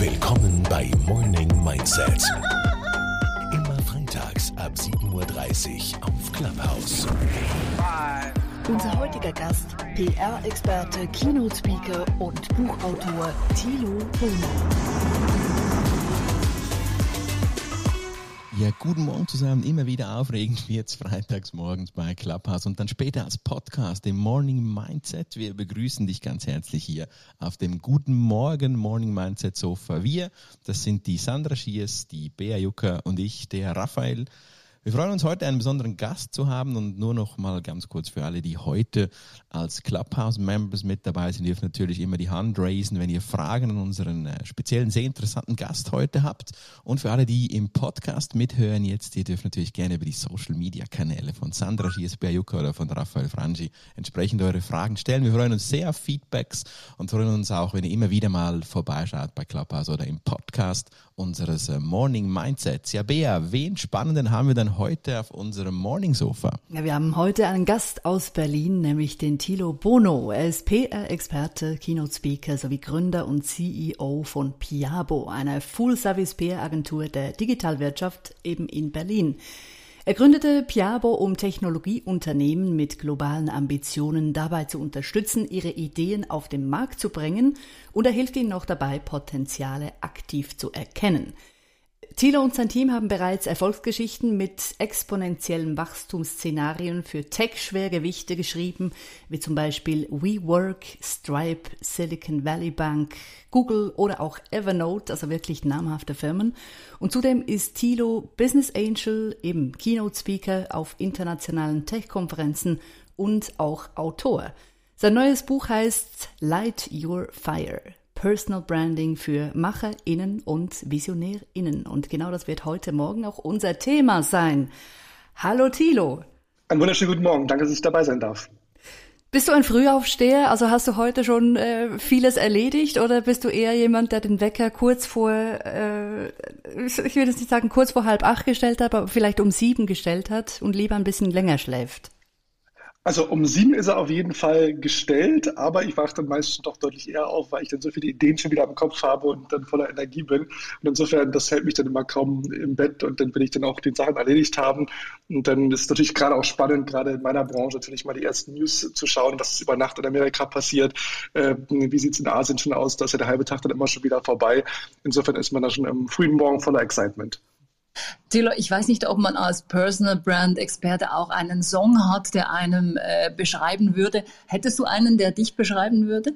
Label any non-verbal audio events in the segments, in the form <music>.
Willkommen bei Morning Mindset. Immer freitags ab 7.30 Uhr auf Clubhouse. Unser heutiger Gast, PR-Experte, Keynote-Speaker und Buchautor Thilo Bohner. Ja, guten Morgen zusammen. Immer wieder aufregend wie jetzt freitags morgens bei Clubhouse und dann später als Podcast im Morning Mindset. Wir begrüßen dich ganz herzlich hier auf dem Guten Morgen Morning Mindset Sofa. Wir, das sind die Sandra Schiers, die Bea Jucker und ich, der Raphael. Wir freuen uns heute einen besonderen Gast zu haben und nur noch mal ganz kurz für alle, die heute als Clubhouse-Members mit dabei sind, dürfen natürlich immer die Hand raisen, wenn ihr Fragen an unseren äh, speziellen, sehr interessanten Gast heute habt. Und für alle, die im Podcast mithören jetzt, ihr dürft natürlich gerne über die Social-Media-Kanäle von Sandra Schiesberjuka oder von Raphael Frangi entsprechend eure Fragen stellen. Wir freuen uns sehr auf Feedbacks und freuen uns auch, wenn ihr immer wieder mal vorbeischaut bei Clubhouse oder im Podcast unseres äh, Morning Mindsets. Ja, Bea, wen Spannenden haben wir denn heute auf unserem Morning Sofa? Ja, wir haben heute einen Gast aus Berlin, nämlich den Thilo Bono. Er ist PR-Experte, Keynote-Speaker sowie Gründer und CEO von Piabo, einer Full-Service-PR-Agentur der Digitalwirtschaft eben in Berlin. Er gründete Piabo, um Technologieunternehmen mit globalen Ambitionen dabei zu unterstützen, ihre Ideen auf den Markt zu bringen und er hilft ihnen noch dabei, Potenziale aktiv zu erkennen. Thilo und sein Team haben bereits Erfolgsgeschichten mit exponentiellen Wachstumsszenarien für Tech-Schwergewichte geschrieben, wie zum Beispiel WeWork, Stripe, Silicon Valley Bank, Google oder auch Evernote, also wirklich namhafte Firmen. Und zudem ist Thilo Business Angel, eben Keynote Speaker auf internationalen Tech-Konferenzen und auch Autor. Sein neues Buch heißt Light Your Fire. Personal Branding für MacherInnen und VisionärInnen. Und genau das wird heute Morgen auch unser Thema sein. Hallo Thilo. Einen wunderschönen guten Morgen. Danke, dass ich dabei sein darf. Bist du ein Frühaufsteher? Also hast du heute schon äh, vieles erledigt oder bist du eher jemand, der den Wecker kurz vor, äh, ich will jetzt nicht sagen kurz vor halb acht gestellt hat, aber vielleicht um sieben gestellt hat und lieber ein bisschen länger schläft? Also um sieben ist er auf jeden Fall gestellt, aber ich wache dann meistens doch deutlich eher auf, weil ich dann so viele Ideen schon wieder im Kopf habe und dann voller Energie bin. Und insofern, das hält mich dann immer kaum im Bett und dann will ich dann auch die Sachen erledigt haben. Und dann ist es natürlich gerade auch spannend, gerade in meiner Branche natürlich mal die ersten News zu schauen, was über Nacht in Amerika passiert, äh, wie sieht es in Asien schon aus, da ist ja der halbe Tag dann immer schon wieder vorbei. Insofern ist man da schon am frühen Morgen voller Excitement. Thilo, ich weiß nicht, ob man als Personal Brand Experte auch einen Song hat, der einem äh, beschreiben würde. Hättest du einen, der dich beschreiben würde?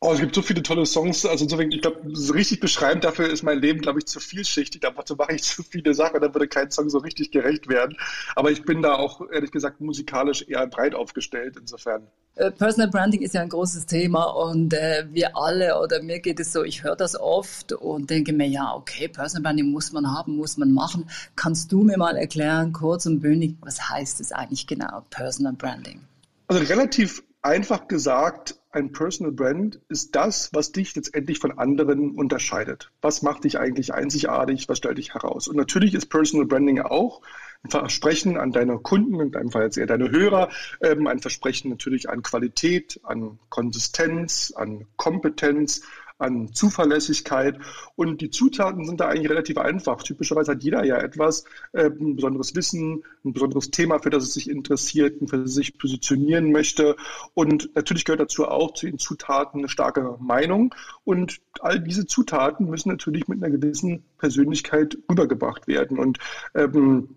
Oh, es gibt so viele tolle Songs. Also insofern, ich glaube, so richtig beschreibend dafür ist mein Leben, glaube ich, zu vielschichtig. Dazu mache ich zu viele Sachen, dann würde kein Song so richtig gerecht werden. Aber ich bin da auch, ehrlich gesagt, musikalisch eher breit aufgestellt, insofern. Äh, Personal Branding ist ja ein großes Thema und äh, wir alle oder mir geht es so, ich höre das oft und denke mir, ja, okay, Personal Branding muss man haben, muss man machen. Kannst du mir mal erklären, kurz und bündig, was heißt es eigentlich genau, Personal Branding? Also relativ einfach gesagt, ein Personal Brand ist das, was dich letztendlich von anderen unterscheidet. Was macht dich eigentlich einzigartig? Was stellt dich heraus? Und natürlich ist Personal Branding auch ein Versprechen an deine Kunden, in deinem Fall jetzt eher deine Hörer, ähm, ein Versprechen natürlich an Qualität, an Konsistenz, an Kompetenz, an Zuverlässigkeit. Und die Zutaten sind da eigentlich relativ einfach. Typischerweise hat jeder ja etwas, äh, ein besonderes Wissen, ein besonderes Thema, für das es sich interessiert und für das es sich positionieren möchte. Und natürlich gehört dazu auch zu den Zutaten eine starke Meinung. Und all diese Zutaten müssen natürlich mit einer gewissen Persönlichkeit rübergebracht werden. Und ähm,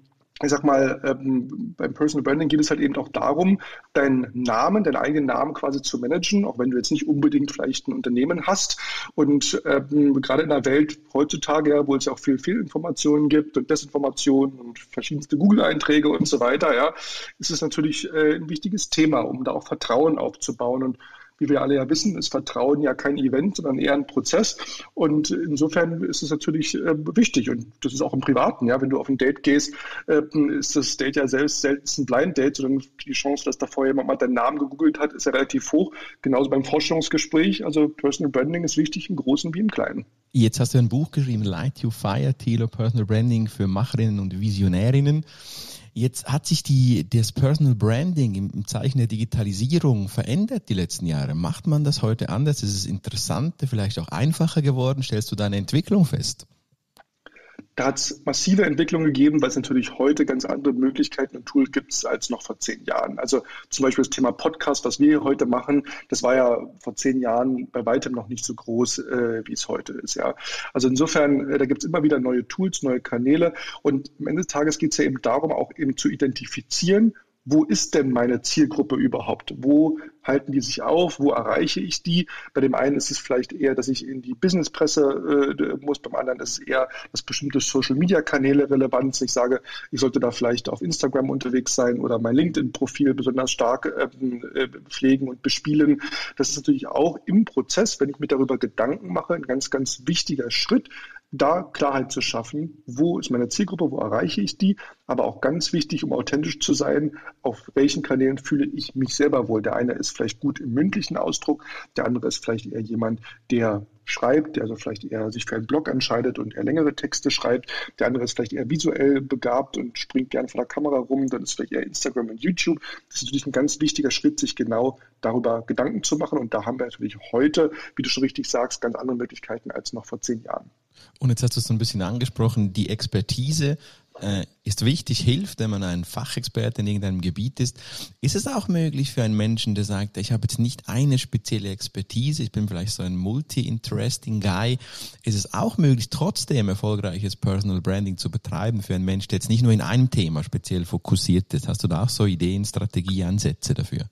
ich sag mal, ähm, beim Personal Branding geht es halt eben auch darum, deinen Namen, deinen eigenen Namen quasi zu managen, auch wenn du jetzt nicht unbedingt vielleicht ein Unternehmen hast. Und ähm, gerade in der Welt heutzutage, ja, wo es ja auch viel Fehlinformationen gibt und Desinformationen und verschiedenste Google-Einträge und so weiter, ja, ist es natürlich äh, ein wichtiges Thema, um da auch Vertrauen aufzubauen. Und wie wir alle ja wissen, ist Vertrauen ja kein Event, sondern eher ein Prozess. Und insofern ist es natürlich äh, wichtig. Und das ist auch im Privaten. Ja, wenn du auf ein Date gehst, äh, ist das Date ja selbst selten ein Blind Date, sondern die Chance, dass da vorher jemand mal deinen Namen gegoogelt hat, ist ja relativ hoch. Genauso beim Vorstellungsgespräch. Also Personal Branding ist wichtig im Großen wie im Kleinen. Jetzt hast du ein Buch geschrieben, Light You Fire, Thilo Personal Branding für Macherinnen und Visionärinnen. Jetzt hat sich die, das Personal Branding im, im, Zeichen der Digitalisierung verändert die letzten Jahre. Macht man das heute anders? Ist es interessanter, vielleicht auch einfacher geworden? Stellst du da eine Entwicklung fest? Da hat es massive Entwicklungen gegeben, weil es natürlich heute ganz andere Möglichkeiten und Tools gibt als noch vor zehn Jahren. Also zum Beispiel das Thema Podcast, was wir heute machen, das war ja vor zehn Jahren bei weitem noch nicht so groß, äh, wie es heute ist. Ja. Also insofern, äh, da gibt es immer wieder neue Tools, neue Kanäle und am Ende des Tages geht es ja eben darum, auch eben zu identifizieren, wo ist denn meine Zielgruppe überhaupt? Wo halten die sich auf? Wo erreiche ich die? Bei dem einen ist es vielleicht eher, dass ich in die Businesspresse äh, muss, beim anderen ist es eher, dass bestimmte Social-Media-Kanäle relevant sind. Ich sage, ich sollte da vielleicht auf Instagram unterwegs sein oder mein LinkedIn-Profil besonders stark ähm, äh, pflegen und bespielen. Das ist natürlich auch im Prozess, wenn ich mir darüber Gedanken mache, ein ganz, ganz wichtiger Schritt, da Klarheit zu schaffen, wo ist meine Zielgruppe, wo erreiche ich die, aber auch ganz wichtig, um authentisch zu sein, auf welchen Kanälen fühle ich mich selber wohl. Der eine ist vielleicht gut im mündlichen Ausdruck, der andere ist vielleicht eher jemand, der schreibt, der also vielleicht eher sich für einen Blog entscheidet und eher längere Texte schreibt. Der andere ist vielleicht eher visuell begabt und springt gerne vor der Kamera rum. Dann ist vielleicht eher Instagram und YouTube. Das ist natürlich ein ganz wichtiger Schritt, sich genau darüber Gedanken zu machen. Und da haben wir natürlich heute, wie du schon richtig sagst, ganz andere Möglichkeiten als noch vor zehn Jahren. Und jetzt hast du es so ein bisschen angesprochen, die Expertise äh, ist wichtig, hilft, wenn man ein Fachexperte in irgendeinem Gebiet ist. Ist es auch möglich für einen Menschen, der sagt, ich habe jetzt nicht eine spezielle Expertise, ich bin vielleicht so ein multi-interesting Guy, ist es auch möglich, trotzdem erfolgreiches Personal Branding zu betreiben für einen Menschen, der jetzt nicht nur in einem Thema speziell fokussiert ist? Hast du da auch so Ideen, Strategie, Ansätze dafür?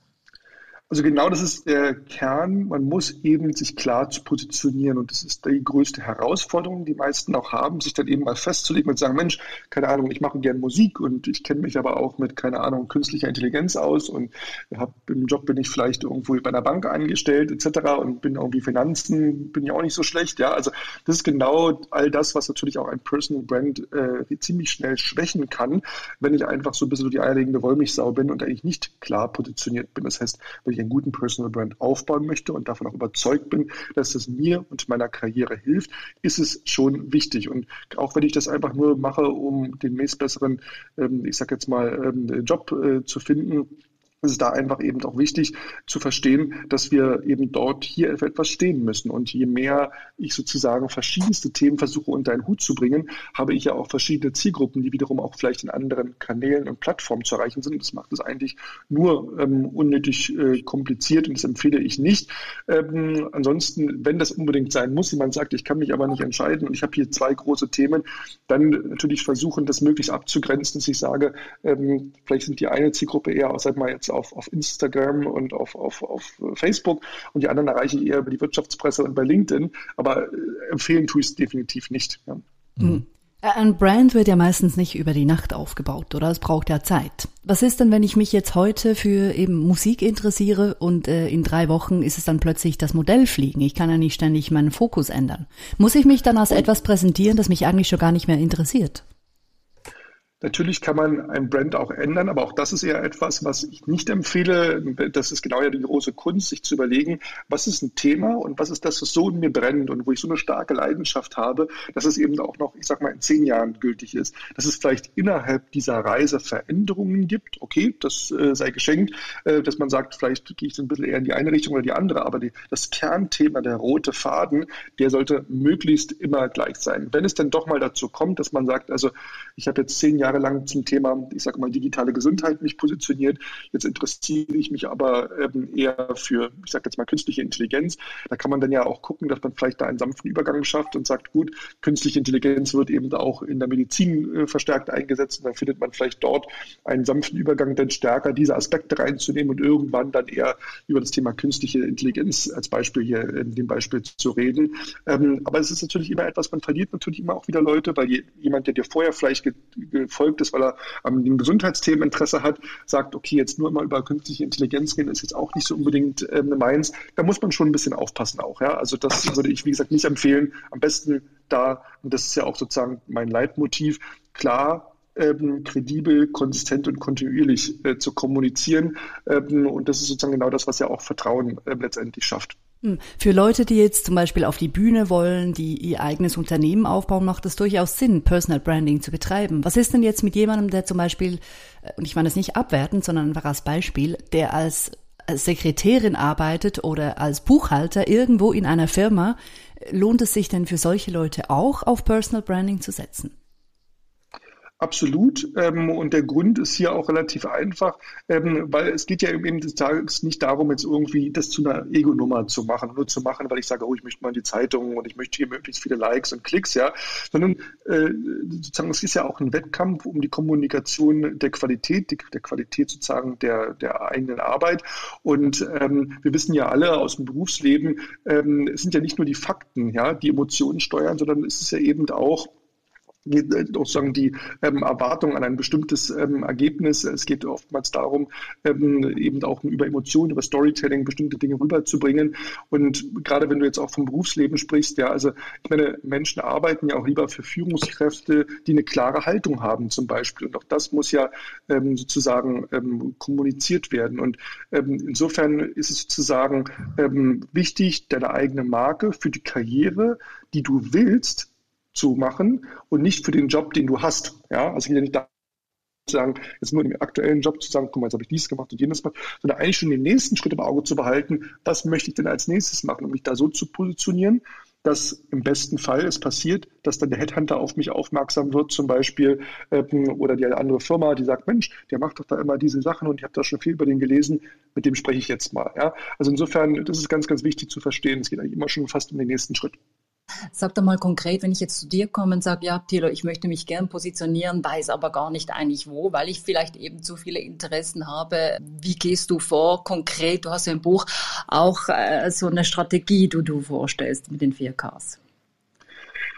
Also genau das ist der Kern. Man muss eben sich klar zu positionieren und das ist die größte Herausforderung, die meisten auch haben, sich dann eben mal festzulegen und sagen, Mensch, keine Ahnung, ich mache gerne Musik und ich kenne mich aber auch mit, keine Ahnung, künstlicher Intelligenz aus und hab, im Job bin ich vielleicht irgendwo bei einer Bank angestellt etc. und bin irgendwie Finanzen, bin ja auch nicht so schlecht. Ja, also das ist genau all das, was natürlich auch ein Personal Brand äh, ziemlich schnell schwächen kann, wenn ich einfach so ein bisschen die eierlegende Wollmilchsau bin und eigentlich nicht klar positioniert bin. Das heißt, wenn ich einen guten Personal Brand aufbauen möchte und davon auch überzeugt bin, dass es mir und meiner Karriere hilft, ist es schon wichtig. Und auch wenn ich das einfach nur mache, um den nächstbesseren, ähm, ich sag jetzt mal, ähm, Job äh, zu finden, es ist da einfach eben auch wichtig zu verstehen, dass wir eben dort hier für etwas stehen müssen. Und je mehr ich sozusagen verschiedenste Themen versuche unter einen Hut zu bringen, habe ich ja auch verschiedene Zielgruppen, die wiederum auch vielleicht in anderen Kanälen und Plattformen zu erreichen sind. Das macht es eigentlich nur ähm, unnötig äh, kompliziert und das empfehle ich nicht. Ähm, ansonsten, wenn das unbedingt sein muss, jemand sagt, ich kann mich aber nicht entscheiden und ich habe hier zwei große Themen, dann natürlich versuchen, das möglichst abzugrenzen, dass ich sage, ähm, vielleicht sind die eine Zielgruppe eher, sag mal jetzt jetzt auf, auf Instagram und auf, auf, auf Facebook und die anderen erreiche ich eher über die Wirtschaftspresse und bei LinkedIn. Aber äh, empfehlen tue ich es definitiv nicht. Ja. Mhm. Ein Brand wird ja meistens nicht über die Nacht aufgebaut, oder? Es braucht ja Zeit. Was ist denn, wenn ich mich jetzt heute für eben Musik interessiere und äh, in drei Wochen ist es dann plötzlich das Modell fliegen? Ich kann ja nicht ständig meinen Fokus ändern. Muss ich mich dann als etwas präsentieren, das mich eigentlich schon gar nicht mehr interessiert? Natürlich kann man ein Brand auch ändern, aber auch das ist eher etwas, was ich nicht empfehle. Das ist genau ja die große Kunst, sich zu überlegen, was ist ein Thema und was ist das, was so in mir brennt und wo ich so eine starke Leidenschaft habe, dass es eben auch noch, ich sag mal, in zehn Jahren gültig ist. Dass es vielleicht innerhalb dieser Reise Veränderungen gibt, okay, das äh, sei geschenkt, äh, dass man sagt, vielleicht gehe ich ein bisschen eher in die eine Richtung oder die andere, aber die, das Kernthema, der rote Faden, der sollte möglichst immer gleich sein. Wenn es denn doch mal dazu kommt, dass man sagt, also ich habe jetzt zehn Jahre jahrelang zum Thema, ich sage mal, digitale Gesundheit mich positioniert. Jetzt interessiere ich mich aber ähm, eher für, ich sage jetzt mal, künstliche Intelligenz. Da kann man dann ja auch gucken, dass man vielleicht da einen sanften Übergang schafft und sagt, gut, künstliche Intelligenz wird eben auch in der Medizin äh, verstärkt eingesetzt. Und dann findet man vielleicht dort einen sanften Übergang, dann stärker diese Aspekte reinzunehmen und irgendwann dann eher über das Thema künstliche Intelligenz als Beispiel hier in dem Beispiel zu reden. Ähm, aber es ist natürlich immer etwas, man verliert natürlich immer auch wieder Leute, weil jemand, der dir vorher vielleicht gefolgt ist, weil er an den Gesundheitsthemen Interesse hat, sagt, okay, jetzt nur mal über künstliche Intelligenz reden, ist jetzt auch nicht so unbedingt äh, meins. Da muss man schon ein bisschen aufpassen auch. Ja? Also das würde ich, wie gesagt, nicht empfehlen. Am besten da, und das ist ja auch sozusagen mein Leitmotiv, klar ähm, kredibel, konsistent und kontinuierlich äh, zu kommunizieren. Ähm, und das ist sozusagen genau das, was ja auch Vertrauen äh, letztendlich schafft. Hm. Für Leute, die jetzt zum Beispiel auf die Bühne wollen, die ihr eigenes Unternehmen aufbauen, macht es durchaus Sinn, Personal Branding zu betreiben. Was ist denn jetzt mit jemandem, der zum Beispiel, äh, und ich meine das nicht abwertend, sondern einfach als Beispiel, der als Sekretärin arbeitet oder als Buchhalter irgendwo in einer Firma, lohnt es sich denn für solche Leute auch auf Personal Branding zu setzen? Absolut. Ähm, und der Grund ist hier auch relativ einfach, ähm, weil es geht ja eben des Tages nicht darum, jetzt irgendwie das zu einer Ego-Nummer zu machen, nur zu machen, weil ich sage, oh, ich möchte mal in die Zeitung und ich möchte hier möglichst viele Likes und Klicks, ja, sondern äh, sozusagen es ist ja auch ein Wettkampf um die Kommunikation der Qualität, die, der Qualität sozusagen der, der eigenen Arbeit. Und ähm, wir wissen ja alle aus dem Berufsleben, ähm, es sind ja nicht nur die Fakten, ja, die Emotionen steuern, sondern es ist ja eben auch sozusagen die ähm, Erwartung an ein bestimmtes ähm, Ergebnis. Es geht oftmals darum, ähm, eben auch über Emotionen, über Storytelling bestimmte Dinge rüberzubringen. Und gerade wenn du jetzt auch vom Berufsleben sprichst, ja, also ich meine, Menschen arbeiten ja auch lieber für Führungskräfte, die eine klare Haltung haben zum Beispiel. Und auch das muss ja ähm, sozusagen ähm, kommuniziert werden. Und ähm, insofern ist es sozusagen wichtig, deine eigene Marke für die Karriere, die du willst, zu machen und nicht für den Job, den du hast. Ja, also geht ja nicht darum, sagen, jetzt nur im aktuellen Job zu sagen, guck mal, jetzt habe ich dies gemacht und jenes gemacht, sondern eigentlich schon den nächsten Schritt im Auge zu behalten, was möchte ich denn als nächstes machen, um mich da so zu positionieren, dass im besten Fall es passiert, dass dann der Headhunter auf mich aufmerksam wird, zum Beispiel, ähm, oder die andere Firma, die sagt, Mensch, der macht doch da immer diese Sachen und ich habe da schon viel über den gelesen, mit dem spreche ich jetzt mal. Ja? Also insofern, das ist ganz, ganz wichtig zu verstehen. Es geht eigentlich immer schon fast um den nächsten Schritt. Sag doch mal konkret, wenn ich jetzt zu dir komme und sage, ja, Thilo, ich möchte mich gern positionieren, weiß aber gar nicht eigentlich wo, weil ich vielleicht eben zu viele Interessen habe. Wie gehst du vor konkret? Du hast ja im Buch auch äh, so eine Strategie, die du vorstellst mit den 4Ks.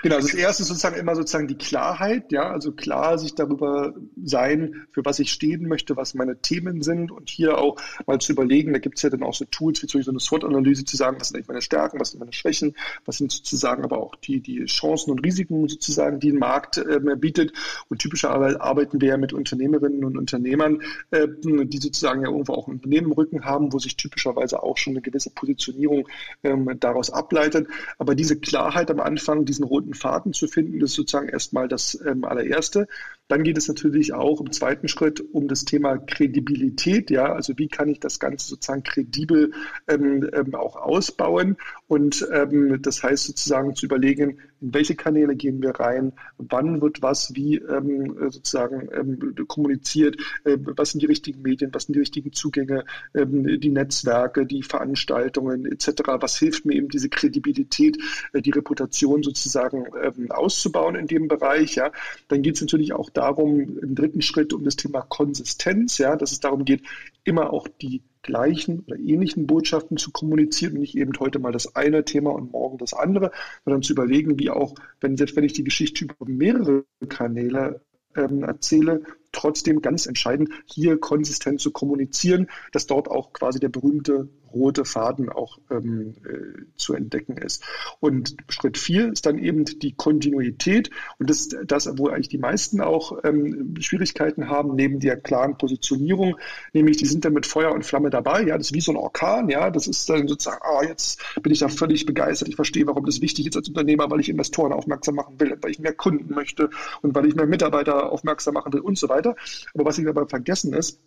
Genau, also das erste ist sozusagen immer sozusagen die Klarheit, ja, also klar sich darüber sein, für was ich stehen möchte, was meine Themen sind und hier auch mal zu überlegen, da gibt es ja dann auch so Tools wie zum Beispiel so eine SWOT-Analyse zu sagen, was sind eigentlich meine Stärken, was sind meine Schwächen, was sind sozusagen aber auch die, die Chancen und Risiken sozusagen, die ein Markt äh, bietet. Und typischerweise arbeiten wir ja mit Unternehmerinnen und Unternehmern, äh, die sozusagen ja irgendwo auch ein Unternehmen im Rücken haben, wo sich typischerweise auch schon eine gewisse Positionierung ähm, daraus ableitet, aber diese Klarheit am Anfang, diesen roten roten Faden zu finden. Das ist sozusagen erstmal das ähm, allererste. Dann geht es natürlich auch im zweiten Schritt um das Thema Kredibilität. Ja, also wie kann ich das Ganze sozusagen kredibel ähm, ähm, auch ausbauen? Und ähm, das heißt sozusagen zu überlegen, in welche Kanäle gehen wir rein, wann wird was wie ähm, sozusagen ähm, kommuniziert, äh, was sind die richtigen Medien, was sind die richtigen Zugänge, ähm, die Netzwerke, die Veranstaltungen etc. Was hilft mir eben diese Kredibilität, äh, die Reputation sozusagen auszubauen in dem Bereich? Ja, dann geht es natürlich auch darum, im dritten Schritt um das Thema Konsistenz, ja, dass es darum geht, immer auch die gleichen oder ähnlichen Botschaften zu kommunizieren und nicht eben heute mal das eine Thema und morgen das andere, sondern zu überlegen, wie auch, wenn selbst wenn ich die Geschichte über mehrere Kanäle ähm, erzähle, trotzdem ganz entscheidend, hier konsistent zu kommunizieren, dass dort auch quasi der berühmte rote Faden auch ähm, äh, zu entdecken ist. Und Schritt vier ist dann eben die Kontinuität und das, das wo eigentlich die meisten auch ähm, Schwierigkeiten haben, neben der klaren Positionierung, nämlich die sind dann mit Feuer und Flamme dabei, ja, das ist wie so ein Orkan, ja, das ist dann sozusagen, ah, jetzt bin ich da völlig begeistert, ich verstehe, warum das wichtig ist als Unternehmer, weil ich Investoren aufmerksam machen will, weil ich mehr Kunden möchte und weil ich mehr Mitarbeiter aufmerksam machen will und so weiter. Aber was ich dabei vergessen ist,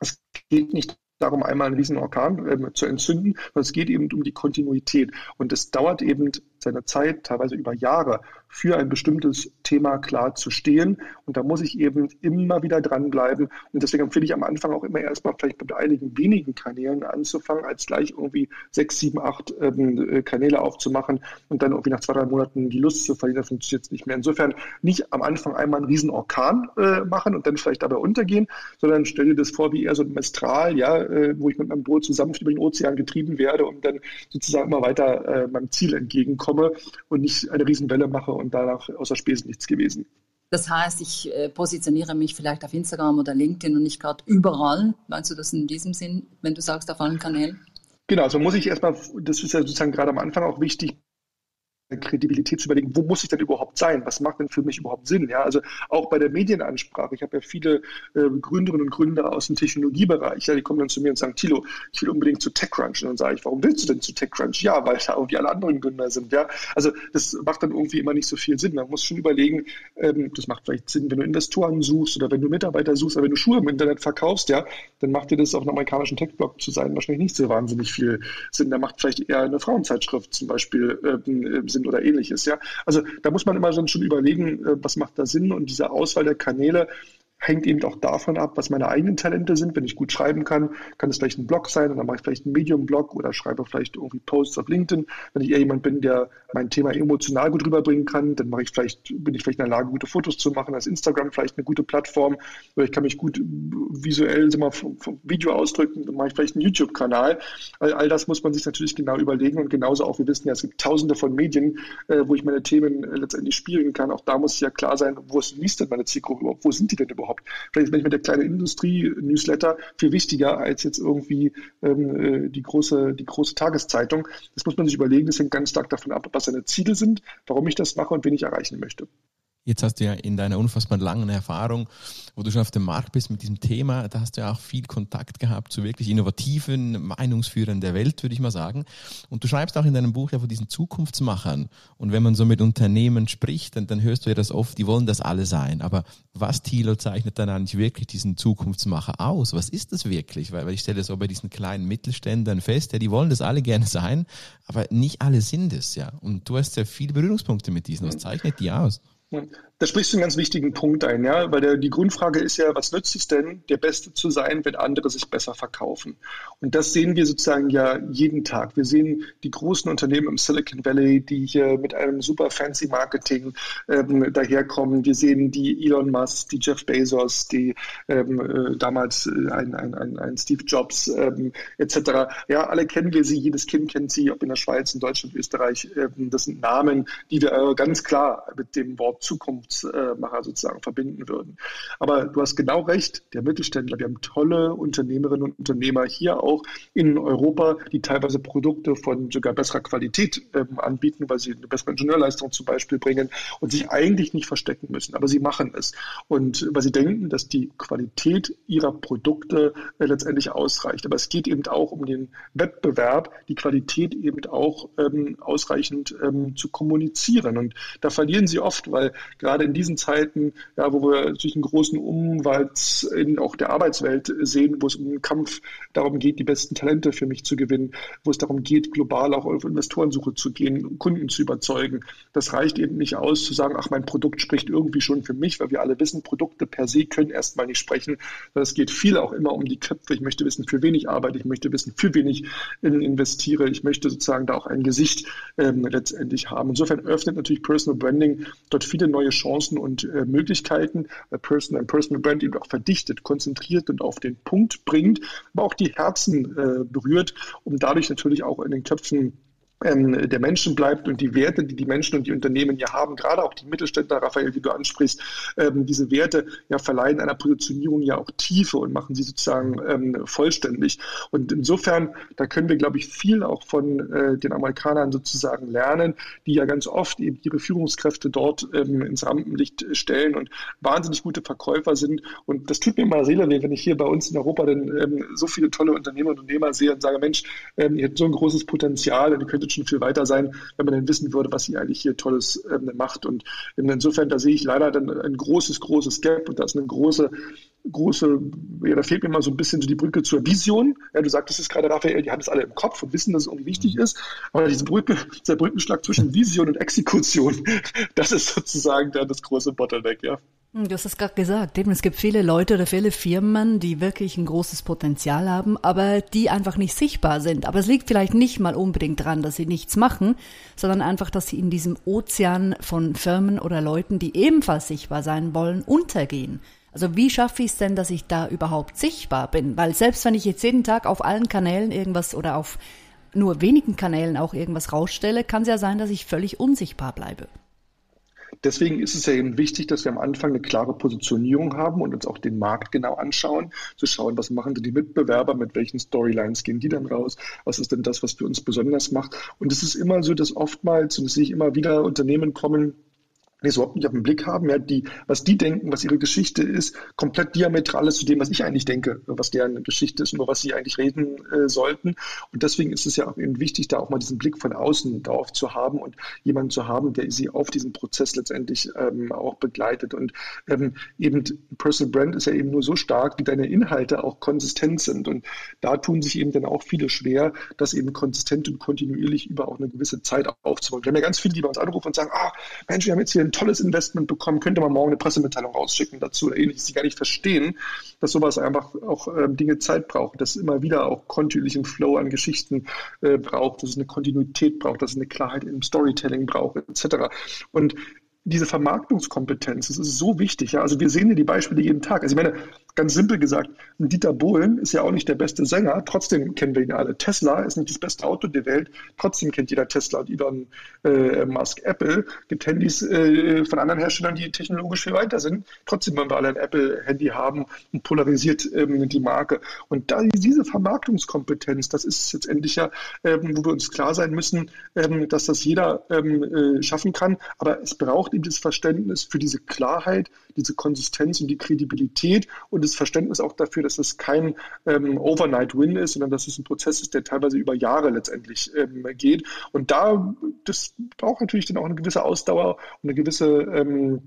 es geht nicht darum, einmal einen riesen Orkan äh, zu entzünden, sondern es geht eben um die Kontinuität. Und es dauert eben seine Zeit, teilweise über Jahre, für ein bestimmtes Thema klar zu stehen. Und da muss ich eben immer wieder dranbleiben. Und deswegen empfehle ich am Anfang auch immer erstmal vielleicht mit einigen wenigen Kanälen anzufangen, als gleich irgendwie sechs, sieben, acht ähm, äh, Kanäle aufzumachen und dann irgendwie nach zwei, drei Monaten die Lust zu verlieren. Das funktioniert jetzt nicht mehr. Insofern nicht am Anfang einmal einen riesen Orkan äh, machen und dann vielleicht dabei untergehen, sondern stell dir das vor wie eher so ein Mestral, ja, äh, wo ich mit meinem Boot zusammen über den Ozean getrieben werde und dann sozusagen immer weiter äh, meinem Ziel entgegenkomme und nicht eine Riesenwelle mache und danach außer Spesen nichts gewesen. Das heißt, ich äh, positioniere mich vielleicht auf Instagram oder LinkedIn und nicht gerade überall. Meinst du das in diesem Sinn, wenn du sagst, auf allen Kanälen? Genau, also muss ich erstmal, das ist ja sozusagen gerade am Anfang auch wichtig, Kredibilität zu überlegen, wo muss ich denn überhaupt sein? Was macht denn für mich überhaupt Sinn? Ja, also auch bei der Medienansprache. Ich habe ja viele äh, Gründerinnen und Gründer aus dem Technologiebereich. Ja, die kommen dann zu mir und sagen, Tilo, ich will unbedingt zu TechCrunch. Und dann sage ich, warum willst du denn zu TechCrunch? Ja, weil da irgendwie alle anderen Gründer sind. Ja, also das macht dann irgendwie immer nicht so viel Sinn. Man muss schon überlegen, ähm, das macht vielleicht Sinn, wenn du Investoren suchst oder wenn du Mitarbeiter suchst, aber wenn du Schuhe im Internet verkaufst, ja, dann macht dir das auf einem amerikanischen Tech-Blog zu sein wahrscheinlich nicht so wahnsinnig viel Sinn. Da macht vielleicht eher eine Frauenzeitschrift zum Beispiel äh, Sinn oder ähnliches. Ja, also da muss man immer schon überlegen, äh, was macht da Sinn und diese Auswahl der Kanäle hängt eben auch davon ab, was meine eigenen Talente sind. Wenn ich gut schreiben kann, kann es vielleicht ein Blog sein und dann mache ich vielleicht einen Medium-Blog oder schreibe vielleicht irgendwie Posts auf LinkedIn. Wenn ich eher jemand bin, der mein Thema emotional gut rüberbringen kann, dann mache ich vielleicht, bin ich vielleicht in der Lage, gute Fotos zu machen. Da ist Instagram vielleicht eine gute Plattform oder ich kann mich gut visuell mal, vom, vom Video ausdrücken, dann mache ich vielleicht einen YouTube-Kanal. All, all, das muss man sich natürlich genau überlegen und genauso auch, wir wissen ja, es gibt tausende von Medien, äh, wo ich meine Themen äh, letztendlich spielen kann. Auch da muss ja klar sein, wo ist, liest denn meine Zielgruppe überhaupt, wo sind die denn überhaupt? Überhaupt? Vielleicht ist manchmal der kleine Industrie-Newsletter viel wichtiger als jetzt irgendwie ähm, äh, die, große, die große Tageszeitung. Das muss man sich überlegen. Das hängt ganz stark davon ab, was seine Ziele sind, warum ich das mache und wen ich erreichen möchte. Jetzt hast du ja in deiner unfassbar langen Erfahrung, wo du schon auf dem Markt bist mit diesem Thema, da hast du ja auch viel Kontakt gehabt zu wirklich innovativen Meinungsführern der Welt, würde ich mal sagen. Und du schreibst auch in deinem Buch ja von diesen Zukunftsmachern. Und wenn man so mit Unternehmen spricht, dann, dann hörst du ja das oft, die wollen das alle sein. Aber was, Thilo, zeichnet dann eigentlich wirklich diesen Zukunftsmacher aus? Was ist das wirklich? Weil, weil ich stelle so bei diesen kleinen Mittelständern fest, ja, die wollen das alle gerne sein, aber nicht alle sind es, ja. Und du hast ja viele Berührungspunkte mit diesen. Was zeichnet die aus? Oui. Da sprichst du einen ganz wichtigen Punkt ein, ja, weil der, die Grundfrage ist ja, was nützt es denn, der Beste zu sein, wenn andere sich besser verkaufen? Und das sehen wir sozusagen ja jeden Tag. Wir sehen die großen Unternehmen im Silicon Valley, die hier mit einem super fancy Marketing ähm, daherkommen. Wir sehen die Elon Musk, die Jeff Bezos, die ähm, äh, damals äh, ein, ein, ein, ein, Steve Jobs ähm, etc. Ja, alle kennen wir sie, jedes Kind kennt sie, ob in der Schweiz, in Deutschland, Österreich. Ähm, das sind Namen, die wir äh, ganz klar mit dem Wort Zukunftsmacher sozusagen verbinden würden. Aber du hast genau recht, der Mittelständler, wir haben tolle Unternehmerinnen und Unternehmer hier auch in Europa, die teilweise Produkte von sogar besserer Qualität ähm, anbieten, weil sie eine bessere Ingenieurleistung zum Beispiel bringen und sich eigentlich nicht verstecken müssen. Aber sie machen es. Und weil sie denken, dass die Qualität ihrer Produkte äh, letztendlich ausreicht. Aber es geht eben auch um den Wettbewerb, die Qualität eben auch ähm, ausreichend ähm, zu kommunizieren. Und da verlieren sie oft, weil gerade in diesen Zeiten, ja, wo wir natürlich einen großen Umwalt in auch der Arbeitswelt sehen, wo es um den Kampf darum geht, die besten Talente für mich zu gewinnen, wo es darum geht, global auch auf Investorensuche zu gehen, Kunden zu überzeugen. Das reicht eben nicht aus, zu sagen, ach, mein Produkt spricht irgendwie schon für mich, weil wir alle wissen, Produkte per se können erstmal nicht sprechen. Es geht viel auch immer um die Köpfe. Ich möchte wissen, für wen ich arbeite. Ich möchte wissen, für wen ich investiere. Ich möchte sozusagen da auch ein Gesicht ähm, letztendlich haben. Insofern öffnet natürlich Personal Branding dort viele neue Chancen und äh, Möglichkeiten, weil Personal, Personal Brand eben auch verdichtet, konzentriert und auf den Punkt bringt, aber auch die Herzen äh, berührt, um dadurch natürlich auch in den Köpfen ähm, der Menschen bleibt und die Werte, die die Menschen und die Unternehmen ja haben, gerade auch die Mittelständler, Raphael, die du ansprichst, ähm, diese Werte ja verleihen einer Positionierung ja auch Tiefe und machen sie sozusagen ähm, vollständig. Und insofern, da können wir, glaube ich, viel auch von äh, den Amerikanern sozusagen lernen, die ja ganz oft eben ihre Führungskräfte dort ähm, ins Rampenlicht stellen und wahnsinnig gute Verkäufer sind. Und das tut mir immer Seele weh, wenn ich hier bei uns in Europa dann ähm, so viele tolle Unternehmer und Unternehmer sehe und sage, Mensch, ähm, ihr habt so ein großes Potenzial und ihr könntet schon viel weiter sein, wenn man dann wissen würde, was ihr eigentlich hier Tolles ähm, macht. Und insofern, da sehe ich leider dann ein großes, großes Gap und da ist eine große, große, ja, da fehlt mir mal so ein bisschen so die Brücke zur Vision. Ja, du sagtest es gerade, Raphael, die haben es alle im Kopf und wissen, dass es irgendwie wichtig ist. Aber diese Brücke, dieser Brückenschlag zwischen Vision und Exekution, <laughs> das ist sozusagen dann das große Bottleneck, ja. Hm, du hast es gerade gesagt, eben, es gibt viele Leute oder viele Firmen, die wirklich ein großes Potenzial haben, aber die einfach nicht sichtbar sind. Aber es liegt vielleicht nicht mal unbedingt daran, dass sie nichts machen, sondern einfach, dass sie in diesem Ozean von Firmen oder Leuten, die ebenfalls sichtbar sein wollen, untergehen. Also wie schaffe ich es denn, dass ich da überhaupt sichtbar bin? Weil selbst wenn ich jetzt jeden Tag auf allen Kanälen irgendwas oder auf nur wenigen Kanälen auch irgendwas rausstelle, kann es ja sein, dass ich völlig unsichtbar bleibe. Deswegen ist es ja eben wichtig, dass wir am Anfang eine klare Positionierung haben und uns auch den Markt genau anschauen, zu schauen, was machen denn die Mitbewerber, mit welchen Storylines gehen die dann raus, was ist denn das, was für uns besonders macht. Und es ist immer so, dass oftmals, und das sehe ich immer wieder, Unternehmen kommen, es überhaupt nicht auf den Blick haben, ja, die, was die denken, was ihre Geschichte ist, komplett diametral ist zu dem, was ich eigentlich denke, was deren Geschichte ist und über was sie eigentlich reden äh, sollten. Und deswegen ist es ja auch eben wichtig, da auch mal diesen Blick von außen drauf zu haben und jemanden zu haben, der sie auf diesen Prozess letztendlich ähm, auch begleitet. Und ähm, eben Personal Brand ist ja eben nur so stark, wie deine Inhalte auch konsistent sind. Und da tun sich eben dann auch viele schwer, das eben konsistent und kontinuierlich über auch eine gewisse Zeit aufzubauen. Wir haben ja ganz viele, die bei uns anrufen und sagen, ah, Mensch, wir haben jetzt hier ein tolles Investment bekommen, könnte man morgen eine Pressemitteilung rausschicken dazu oder ähnliches, die gar nicht verstehen, dass sowas einfach auch ähm, Dinge Zeit braucht, dass es immer wieder auch kontinuierlichen Flow an Geschichten äh, braucht, dass es eine Kontinuität braucht, dass es eine Klarheit im Storytelling braucht, etc. Und diese Vermarktungskompetenz, das ist so wichtig. Ja? Also wir sehen ja die Beispiele jeden Tag. Also ich meine, ganz simpel gesagt, Dieter Bohlen ist ja auch nicht der beste Sänger, trotzdem kennen wir ihn alle. Tesla ist nicht das beste Auto der Welt, trotzdem kennt jeder Tesla und Elon äh, Musk Apple. Gibt Handys äh, von anderen Herstellern, die technologisch viel weiter sind. Trotzdem wollen wir alle ein Apple-Handy haben und polarisiert ähm, die Marke. Und da diese Vermarktungskompetenz, das ist letztendlich ja, ähm, wo wir uns klar sein müssen, ähm, dass das jeder ähm, äh, schaffen kann. Aber es braucht das Verständnis für diese Klarheit, diese Konsistenz und die Kredibilität und das Verständnis auch dafür, dass es kein ähm, Overnight-Win ist, sondern dass es ein Prozess ist, der teilweise über Jahre letztendlich ähm, geht. Und da, das braucht natürlich dann auch eine gewisse Ausdauer und eine gewisse ähm,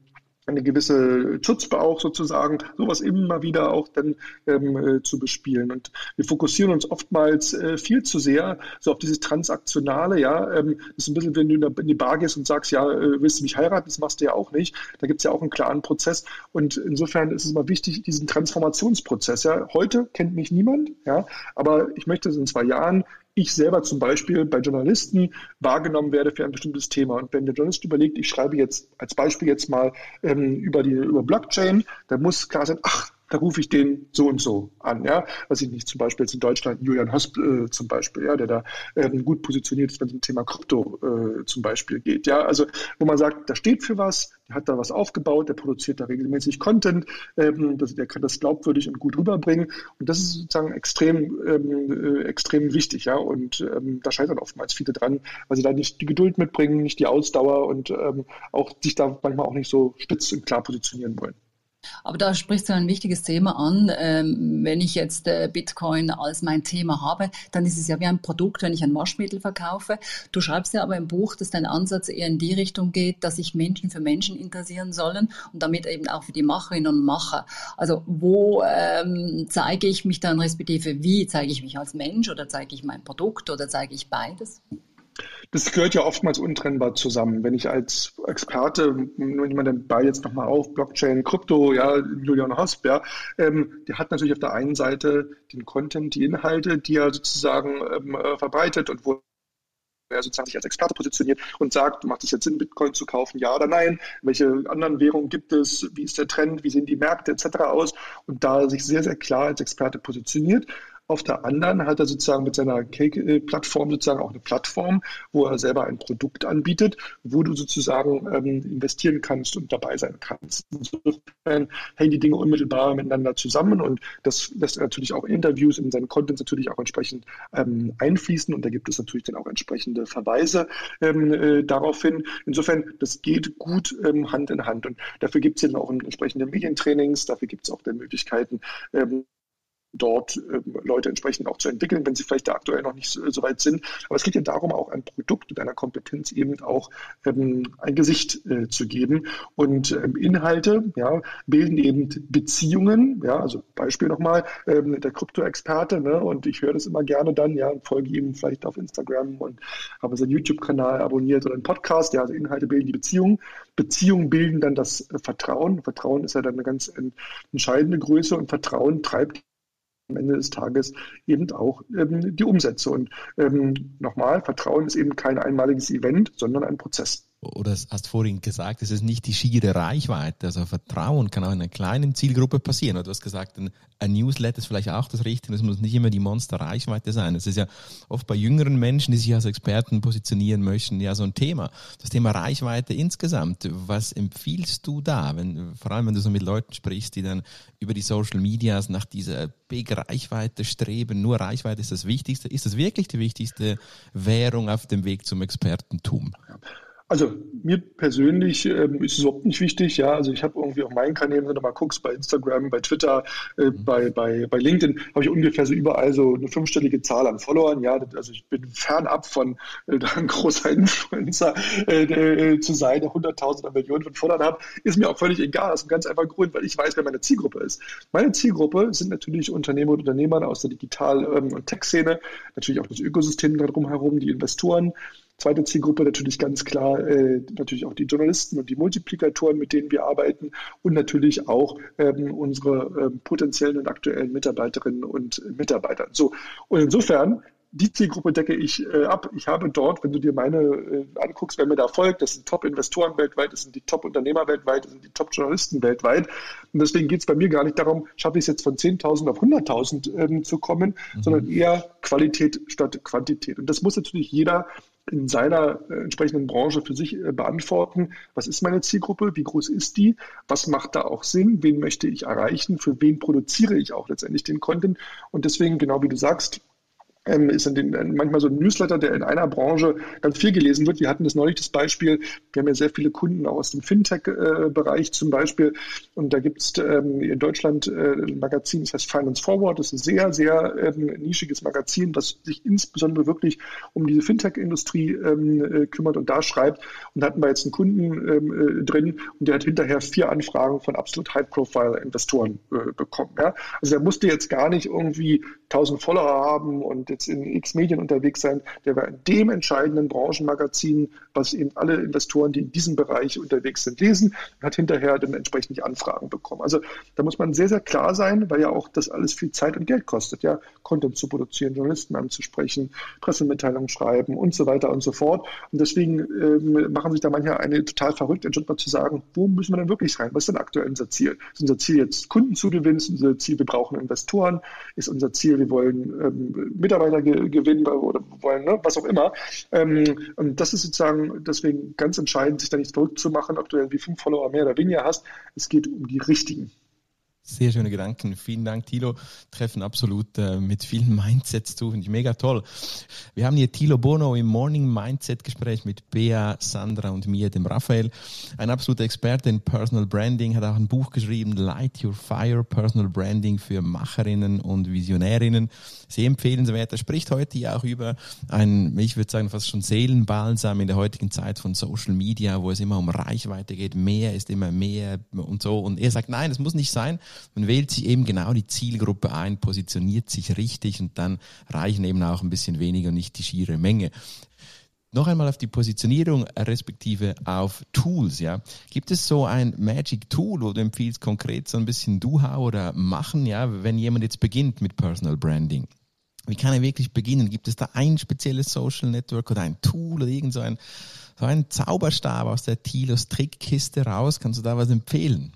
eine gewisse Schutzbe auch sozusagen, sowas immer wieder auch dann ähm, äh, zu bespielen. Und wir fokussieren uns oftmals äh, viel zu sehr so auf dieses Transaktionale, ja. Ähm, ist ein bisschen, wenn du in die Bar gehst und sagst, ja, äh, willst du mich heiraten, das machst du ja auch nicht. Da gibt es ja auch einen klaren Prozess. Und insofern ist es mal wichtig, diesen Transformationsprozess. Ja. Heute kennt mich niemand, ja, aber ich möchte es in zwei Jahren ich selber zum Beispiel bei Journalisten wahrgenommen werde für ein bestimmtes Thema. Und wenn der Journalist überlegt, ich schreibe jetzt als Beispiel jetzt mal ähm, über die über Blockchain, dann muss klar sein, ach, da rufe ich den so und so an, ja. Was ich nicht zum Beispiel jetzt in Deutschland Julian Hosp äh, zum Beispiel, ja, der da ähm, gut positioniert ist, wenn es um Thema Krypto äh, zum Beispiel geht, ja. Also wo man sagt, da steht für was, der hat da was aufgebaut, der produziert da regelmäßig Content, ähm, das, der kann das glaubwürdig und gut rüberbringen und das ist sozusagen extrem ähm, äh, extrem wichtig, ja. Und ähm, da scheitern oftmals viele dran, weil sie da nicht die Geduld mitbringen, nicht die Ausdauer und ähm, auch sich da manchmal auch nicht so spitz und klar positionieren wollen. Aber da sprichst du ein wichtiges Thema an. Ähm, wenn ich jetzt äh, Bitcoin als mein Thema habe, dann ist es ja wie ein Produkt, wenn ich ein Waschmittel verkaufe. Du schreibst ja aber im Buch, dass dein Ansatz eher in die Richtung geht, dass sich Menschen für Menschen interessieren sollen und damit eben auch für die Macherinnen und Macher. Also wo ähm, zeige ich mich dann respektive wie zeige ich mich als Mensch oder zeige ich mein Produkt oder zeige ich beides? Das gehört ja oftmals untrennbar zusammen. Wenn ich als Experte, nur ich den Ball jetzt nochmal auf, Blockchain, Krypto, ja, Julian Hosp, ja, ähm, der hat natürlich auf der einen Seite den Content, die Inhalte, die er sozusagen ähm, äh, verbreitet und wo er sozusagen sich als Experte positioniert und sagt, macht es jetzt Sinn, Bitcoin zu kaufen, ja oder nein? Welche anderen Währungen gibt es? Wie ist der Trend? Wie sehen die Märkte etc. aus? Und da sich sehr, sehr klar als Experte positioniert. Auf der anderen hat er sozusagen mit seiner Cake-Plattform sozusagen auch eine Plattform, wo er selber ein Produkt anbietet, wo du sozusagen ähm, investieren kannst und dabei sein kannst. Insofern hängen die Dinge unmittelbar miteinander zusammen und das lässt natürlich auch Interviews in seinen Contents natürlich auch entsprechend ähm, einfließen und da gibt es natürlich dann auch entsprechende Verweise ähm, äh, darauf hin. Insofern, das geht gut ähm, Hand in Hand und dafür gibt es dann auch entsprechende Medientrainings, dafür gibt es auch die Möglichkeiten, ähm, dort äh, Leute entsprechend auch zu entwickeln, wenn sie vielleicht da aktuell noch nicht so, weit sind. Aber es geht ja darum, auch ein Produkt mit einer Kompetenz eben auch ähm, ein Gesicht äh, zu geben. Und ähm, Inhalte ja, bilden eben Beziehungen. Ja, also Beispiel nochmal, ähm, der Krypto-Experte, ne, und ich höre das immer gerne dann, ja, folge ihm vielleicht auf Instagram und habe seinen YouTube-Kanal abonniert oder einen Podcast. Ja, also Inhalte bilden die Beziehungen. Beziehungen bilden dann das äh, Vertrauen. Vertrauen ist ja dann eine ganz entscheidende Größe und Vertrauen treibt am Ende des Tages eben auch ähm, die Umsätze. Und ähm, nochmal, Vertrauen ist eben kein einmaliges Event, sondern ein Prozess. Oder hast vorhin gesagt, es ist nicht die schiere Reichweite. Also Vertrauen kann auch in einer kleinen Zielgruppe passieren. Du hast gesagt, ein, ein Newsletter ist vielleicht auch das Richtige. Es muss nicht immer die Monster-Reichweite sein. Es ist ja oft bei jüngeren Menschen, die sich als Experten positionieren möchten, ja so ein Thema. Das Thema Reichweite insgesamt. Was empfiehlst du da, wenn, vor allem wenn du so mit Leuten sprichst, die dann über die Social Medias nach dieser Big Reichweite streben? Nur Reichweite ist das Wichtigste. Ist das wirklich die wichtigste Währung auf dem Weg zum Expertentum? Also mir persönlich ähm, ist es überhaupt nicht wichtig. Ja, also ich habe irgendwie auf meinen Kanälen, wenn du mal guckst, bei Instagram, bei Twitter, äh, mhm. bei, bei, bei LinkedIn, habe ich ungefähr so überall so eine fünfstellige Zahl an Followern. Ja, also ich bin fernab von äh, ein großer <laughs> Influencer äh, äh, zu sein, der hunderttausend oder Millionen von Followern habe. Ist mir auch völlig egal. Aus einem ganz einfachen Grund, weil ich weiß, wer meine Zielgruppe ist. Meine Zielgruppe sind natürlich Unternehmer und Unternehmer aus der Digital- ähm, und Tech-Szene, natürlich auch das Ökosystem darum herum, die Investoren, Zweite Zielgruppe natürlich ganz klar, äh, natürlich auch die Journalisten und die Multiplikatoren, mit denen wir arbeiten und natürlich auch ähm, unsere ähm, potenziellen und aktuellen Mitarbeiterinnen und Mitarbeiter. So, und insofern die Zielgruppe decke ich äh, ab. Ich habe dort, wenn du dir meine äh, anguckst, wer mir da folgt, das sind Top-Investoren weltweit, das sind die Top-Unternehmer weltweit, das sind die Top-Journalisten weltweit. Und deswegen geht es bei mir gar nicht darum, schaffe ich es jetzt von 10.000 auf 100.000 ähm, zu kommen, mhm. sondern eher Qualität statt Quantität. Und das muss natürlich jeder in seiner äh, entsprechenden Branche für sich äh, beantworten. Was ist meine Zielgruppe? Wie groß ist die? Was macht da auch Sinn? Wen möchte ich erreichen? Für wen produziere ich auch letztendlich den Content? Und deswegen, genau wie du sagst, ähm, ist in den, manchmal so ein Newsletter, der in einer Branche ganz viel gelesen wird. Wir hatten das neulich das Beispiel, wir haben ja sehr viele Kunden auch aus dem Fintech-Bereich zum Beispiel und da gibt es ähm, in Deutschland äh, ein Magazin, das heißt Finance Forward, das ist ein sehr, sehr ähm, nischiges Magazin, was sich insbesondere wirklich um diese Fintech-Industrie ähm, äh, kümmert und da schreibt und da hatten wir jetzt einen Kunden ähm, äh, drin und der hat hinterher vier Anfragen von absolut High-Profile-Investoren äh, bekommen. Ja? Also der musste jetzt gar nicht irgendwie 1000 Follower haben und jetzt in X Medien unterwegs sein, der war in dem entscheidenden Branchenmagazin, was eben alle Investoren, die in diesem Bereich unterwegs sind, lesen und hat hinterher dann entsprechend Anfragen bekommen. Also da muss man sehr, sehr klar sein, weil ja auch das alles viel Zeit und Geld kostet, ja, Content zu produzieren, Journalisten anzusprechen, Pressemitteilungen schreiben und so weiter und so fort. Und deswegen ähm, machen sich da manche eine total verrückt, anstatt mal zu sagen, wo müssen wir denn wirklich rein? Was ist denn aktuell unser Ziel? Ist unser Ziel jetzt Kunden zu gewinnen? Ist unser Ziel, wir brauchen Investoren? Ist unser Ziel, wir wollen ähm, Mitarbeiter ge gewinnen oder wollen, ne? was auch immer. Ähm, und das ist sozusagen deswegen ganz entscheidend, sich da nicht verrückt zu machen, ob du irgendwie fünf Follower mehr oder weniger hast. Es geht um die richtigen. Sehr schöne Gedanken. Vielen Dank, Thilo. Treffen absolut äh, mit vielen <laughs> Mindsets zu. Finde ich mega toll. Wir haben hier Thilo Bono im Morning Mindset Gespräch mit Bea, Sandra und mir, dem Raphael. Ein absoluter Experte in Personal Branding, hat auch ein Buch geschrieben, Light Your Fire, Personal Branding für Macherinnen und Visionärinnen. Sehr empfehlenswert. Er spricht heute ja auch über ein, ich würde sagen, fast schon Seelenbalsam in der heutigen Zeit von Social Media, wo es immer um Reichweite geht. Mehr ist immer mehr und so. Und er sagt, nein, es muss nicht sein. Man wählt sich eben genau die Zielgruppe ein, positioniert sich richtig und dann reichen eben auch ein bisschen weniger, nicht die schiere Menge. Noch einmal auf die Positionierung respektive auf Tools, ja. Gibt es so ein Magic Tool, wo du empfiehlst, konkret so ein bisschen Do-How oder machen, ja, wenn jemand jetzt beginnt mit Personal Branding? Wie kann er wirklich beginnen? Gibt es da ein spezielles Social Network oder ein Tool oder irgend so ein, so ein Zauberstab aus der Tilos Trickkiste raus? Kannst du da was empfehlen?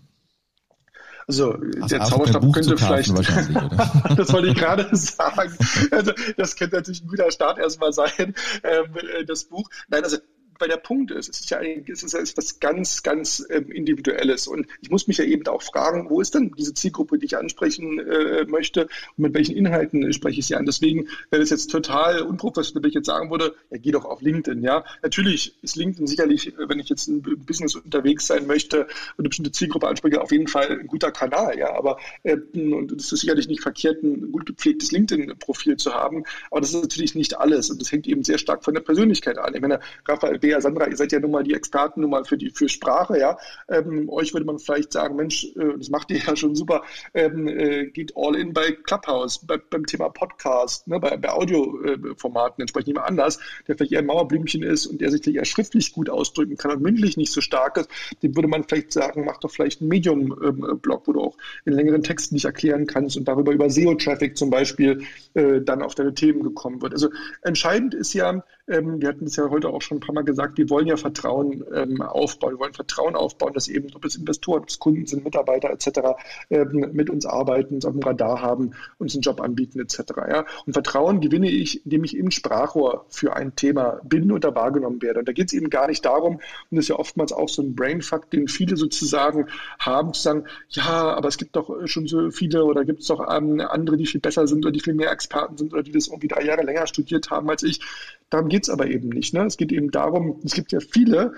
Also, also der Zauberstab könnte vielleicht, <laughs> das wollte ich gerade <laughs> sagen. Also das könnte natürlich ein guter Start erstmal sein, ähm, äh, das Buch. Nein, also weil der Punkt ist, es ist ja, es ist ja etwas ganz, ganz ähm, Individuelles. Und ich muss mich ja eben auch fragen, wo ist denn diese Zielgruppe, die ich ansprechen äh, möchte und mit welchen Inhalten spreche ich sie an. Deswegen wäre es jetzt total unprofessionell, wenn ich jetzt sagen würde, ja, geh doch auf LinkedIn. Ja, natürlich ist LinkedIn sicherlich, wenn ich jetzt im Business unterwegs sein möchte und eine bestimmte Zielgruppe anspreche, auf jeden Fall ein guter Kanal. Ja, aber äh, und es ist sicherlich nicht verkehrt, ein gut gepflegtes LinkedIn-Profil zu haben. Aber das ist natürlich nicht alles und das hängt eben sehr stark von der Persönlichkeit an. Ich meine, Raphael Bea, Sandra, ihr seid ja nun mal die Experten nun mal für die für Sprache, ja. Ähm, euch würde man vielleicht sagen, Mensch, äh, das macht ihr ja schon super, ähm, äh, geht all in bei Clubhouse, bei, beim Thema Podcast, ne, bei, bei Audioformaten entsprechend jemand anders, der vielleicht eher ein Mauerblümchen ist und der sich eher schriftlich gut ausdrücken kann und mündlich nicht so stark ist, dem würde man vielleicht sagen, mach doch vielleicht einen Medium-Blog, wo du auch in längeren Texten nicht erklären kannst und darüber über SEO-Traffic zum Beispiel äh, dann auf deine Themen gekommen wird. Also entscheidend ist ja, ähm, wir hatten es ja heute auch schon ein paar Mal gesagt, wir wollen ja Vertrauen ähm, aufbauen. Wir wollen Vertrauen aufbauen, dass eben, ob es Investoren, ob es Kunden sind, Mitarbeiter etc., ähm, mit uns arbeiten, uns auf dem Radar haben, uns einen Job anbieten etc. Ja? Und Vertrauen gewinne ich, indem ich eben Sprachrohr für ein Thema bin und da wahrgenommen werde. Und da geht es eben gar nicht darum, und das ist ja oftmals auch so ein Brainfuck, den viele sozusagen haben, zu sagen, ja, aber es gibt doch schon so viele oder gibt es doch ähm, andere, die viel besser sind oder die viel mehr Experten sind oder die das irgendwie drei Jahre länger studiert haben als ich. Darum geht es aber eben nicht. Ne? Es geht eben darum, es gibt ja viele,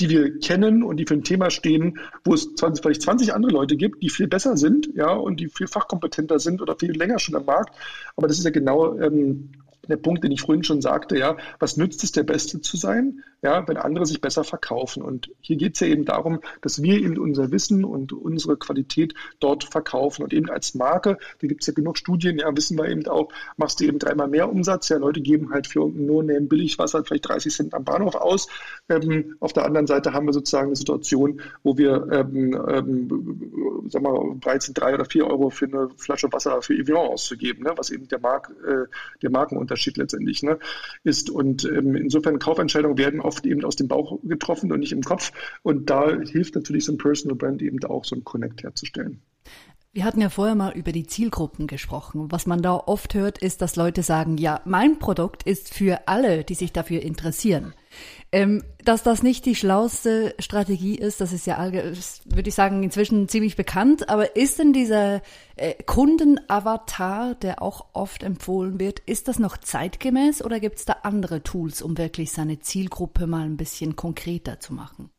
die wir kennen und die für ein Thema stehen, wo es 20, vielleicht 20 andere Leute gibt, die viel besser sind, ja, und die viel fachkompetenter sind oder viel länger schon am Markt. Aber das ist ja genau ähm, der Punkt, den ich vorhin schon sagte, ja, was nützt es, der Beste zu sein, ja, wenn andere sich besser verkaufen? Und hier geht es ja eben darum, dass wir eben unser Wissen und unsere Qualität dort verkaufen. Und eben als Marke, da gibt es ja genug Studien, ja, wissen wir eben auch, machst du eben dreimal mehr Umsatz. Ja, Leute geben halt für nur ein Billigwasser vielleicht 30 Cent am Bahnhof aus. Ähm, auf der anderen Seite haben wir sozusagen eine Situation, wo wir, ähm, ähm, sag mal, bereit sind, drei oder vier Euro für eine Flasche Wasser für Evian auszugeben, ne, was eben der, Mark, äh, der Markenunterschied Unterschied letztendlich ne, ist. Und ähm, insofern Kaufentscheidungen werden oft eben aus dem Bauch getroffen und nicht im Kopf. Und da hilft natürlich so ein Personal Brand eben auch, so ein Connect herzustellen. Wir hatten ja vorher mal über die Zielgruppen gesprochen. Was man da oft hört, ist, dass Leute sagen, ja, mein Produkt ist für alle, die sich dafür interessieren. Ähm, dass das nicht die schlauste Strategie ist, das ist ja, würde ich sagen, inzwischen ziemlich bekannt. Aber ist denn dieser äh, Kundenavatar, der auch oft empfohlen wird, ist das noch zeitgemäß oder gibt es da andere Tools, um wirklich seine Zielgruppe mal ein bisschen konkreter zu machen?